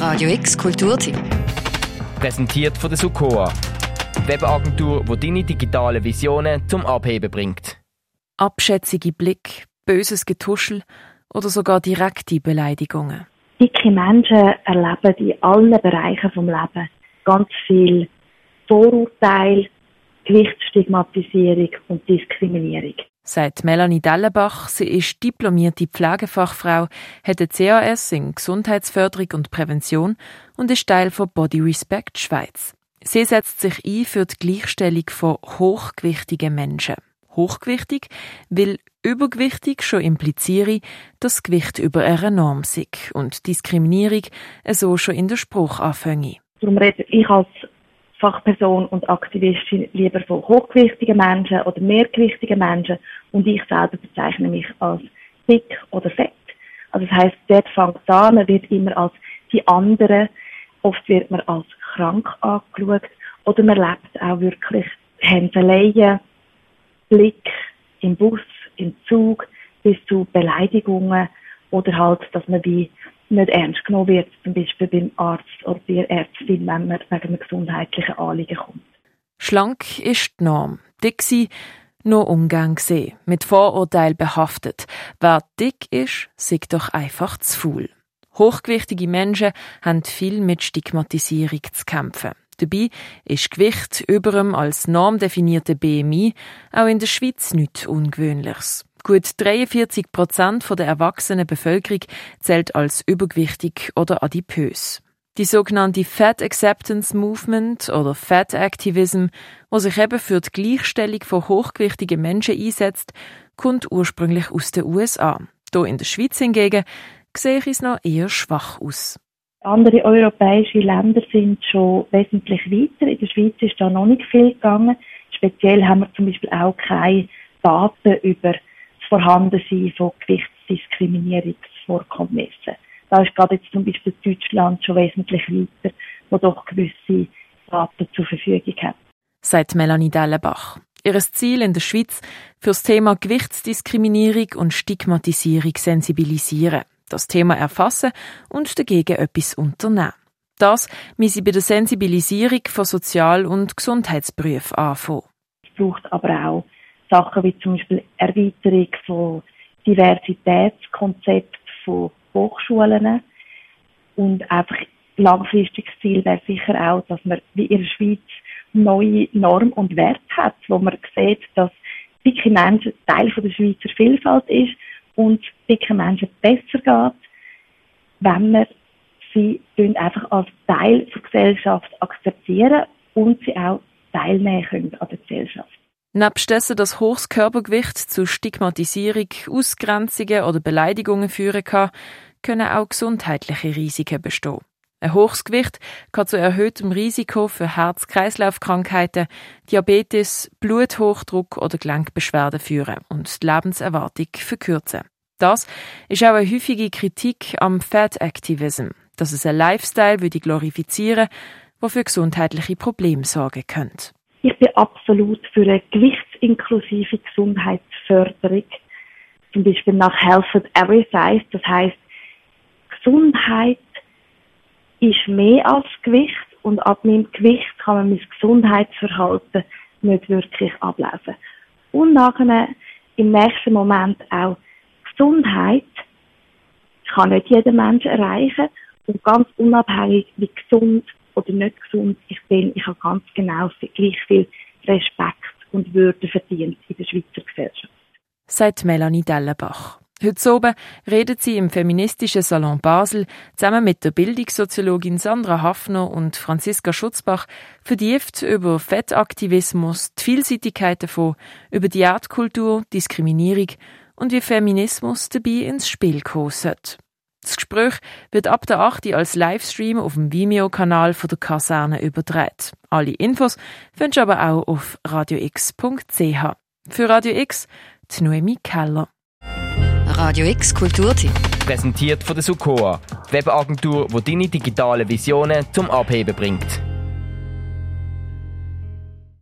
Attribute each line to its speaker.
Speaker 1: Radio X Kulturtipp.
Speaker 2: Präsentiert von der Sukoa. Webagentur, die deine digitalen Visionen zum Abheben bringt.
Speaker 3: Abschätzige Blick, böses Getuschel oder sogar direkte Beleidigungen.
Speaker 4: Dicke Menschen erleben in allen Bereichen des Lebens ganz viel Vorurteil, Gewichtsstigmatisierung und Diskriminierung.
Speaker 3: Sagt Melanie Dellenbach, sie ist diplomierte Pflegefachfrau, hat eine CAS in Gesundheitsförderung und Prävention und ist Teil von Body Respect Schweiz. Sie setzt sich ein für die Gleichstellung von hochgewichtigen Menschen. Hochgewichtig, weil übergewichtig schon impliziere, dass Gewicht über einer Norm sei und Diskriminierung so schon in der Spruch anfange.
Speaker 4: Darum rede ich als Fachperson und Aktivistin lieber von hochgewichtigen Menschen oder mehrgewichtigen Menschen und ich selber bezeichne mich als dick oder fett. Also das heißt, dort fängt es an, man wird immer als die anderen, oft wird man als krank angeschaut oder man lebt auch wirklich Händeleien, Blick im Bus, im Zug bis zu Beleidigungen oder halt, dass man wie nicht ernst genommen wird, zum Beispiel beim Arzt oder bei der Ärztin, wenn man wegen einem gesundheitlichen Anliegen kommt.
Speaker 3: Schlank ist die Norm. Dick sein, nur Umgang gesehen, mit Vorurteil behaftet. Wer dick ist, sieht doch einfach zu faul. Hochgewichtige Menschen haben viel mit Stigmatisierung zu kämpfen. Dabei ist Gewicht über dem als normdefinierte BMI auch in der Schweiz nichts Ungewöhnliches. Gut 43 Prozent der erwachsenen Bevölkerung zählt als übergewichtig oder adipös. Die sogenannte Fat Acceptance Movement oder Fat Activism, wo sich eben für die Gleichstellung von hochgewichtigen Menschen einsetzt, kommt ursprünglich aus den USA. Hier in der Schweiz hingegen sehe es noch eher schwach aus.
Speaker 4: Andere europäische Länder sind schon wesentlich weiter. In der Schweiz ist da noch nicht viel gegangen. Speziell haben wir zum Beispiel auch keine Daten über Vorhandensein von Gewichtsdiskriminierungsvorkommnissen. Da ist gerade jetzt zum Beispiel Deutschland schon wesentlich weiter, wo doch gewisse Daten zur Verfügung hat.
Speaker 3: Sagt Melanie Dellenbach. Ihr Ziel in der Schweiz für das Thema Gewichtsdiskriminierung und Stigmatisierung sensibilisieren, das Thema erfassen und dagegen etwas unternehmen. Das müssen sie bei der Sensibilisierung von Sozial- und Gesundheitsberufen anfangen.
Speaker 4: Es braucht aber auch Sachen wie zum Beispiel Erweiterung von Diversitätskonzepten von Hochschulen und einfach langfristiges Ziel wäre sicher auch, dass man wie in der Schweiz neue Norm und Wert hat, wo man sieht, dass dicke Menschen Teil von der Schweizer Vielfalt ist und dicke Menschen besser geht, wenn man sie einfach als Teil der Gesellschaft akzeptieren und sie auch teilnehmen können an der Gesellschaft.
Speaker 3: Nebst dessen, dass hohes Körpergewicht zu Stigmatisierung, Ausgrenzungen oder Beleidigungen führen kann, können auch gesundheitliche Risiken bestehen. Ein hohes Gewicht kann zu erhöhtem Risiko für Herz-Kreislauf-Krankheiten, Diabetes, Bluthochdruck oder Gelenkbeschwerden führen und die Lebenserwartung verkürzen. Das ist auch eine häufige Kritik am Fat Activism, dass es ein Lifestyle würde glorifizieren, der für gesundheitliche Probleme sorgen könnte.
Speaker 4: Ich bin absolut für eine gewichtsinklusive Gesundheitsförderung. Zum Beispiel nach Health at Every Size. Das heißt, Gesundheit ist mehr als Gewicht und ab meinem Gewicht kann man mein Gesundheitsverhalten nicht wirklich ablesen. Und nachher im nächsten Moment auch Gesundheit kann nicht jeder Mensch erreichen und ganz unabhängig wie gesund oder nicht gesund ich bin, ich habe ganz genau gleich viel Respekt und Würde verdient in der Schweizer Gesellschaft.
Speaker 3: Sagt Melanie Dellenbach. Heute oben redet sie im feministischen Salon Basel zusammen mit der Bildungssoziologin Sandra Hafner und Franziska Schutzbach vertieft über Fettaktivismus, die Vielseitigkeit davon, über Diätkultur, Diskriminierung und wie Feminismus dabei ins Spiel sollte. Das Gespräch wird ab der 8. als Livestream auf dem Vimeo-Kanal der Kaserne übertragen. Alle Infos findest du aber auch auf radiox.ch. Für Radio X, die Noemi Keller.
Speaker 1: Radio X Kulturtipp.
Speaker 2: Präsentiert von der Sukoa, die Webagentur, die deine digitalen Visionen zum Abheben bringt.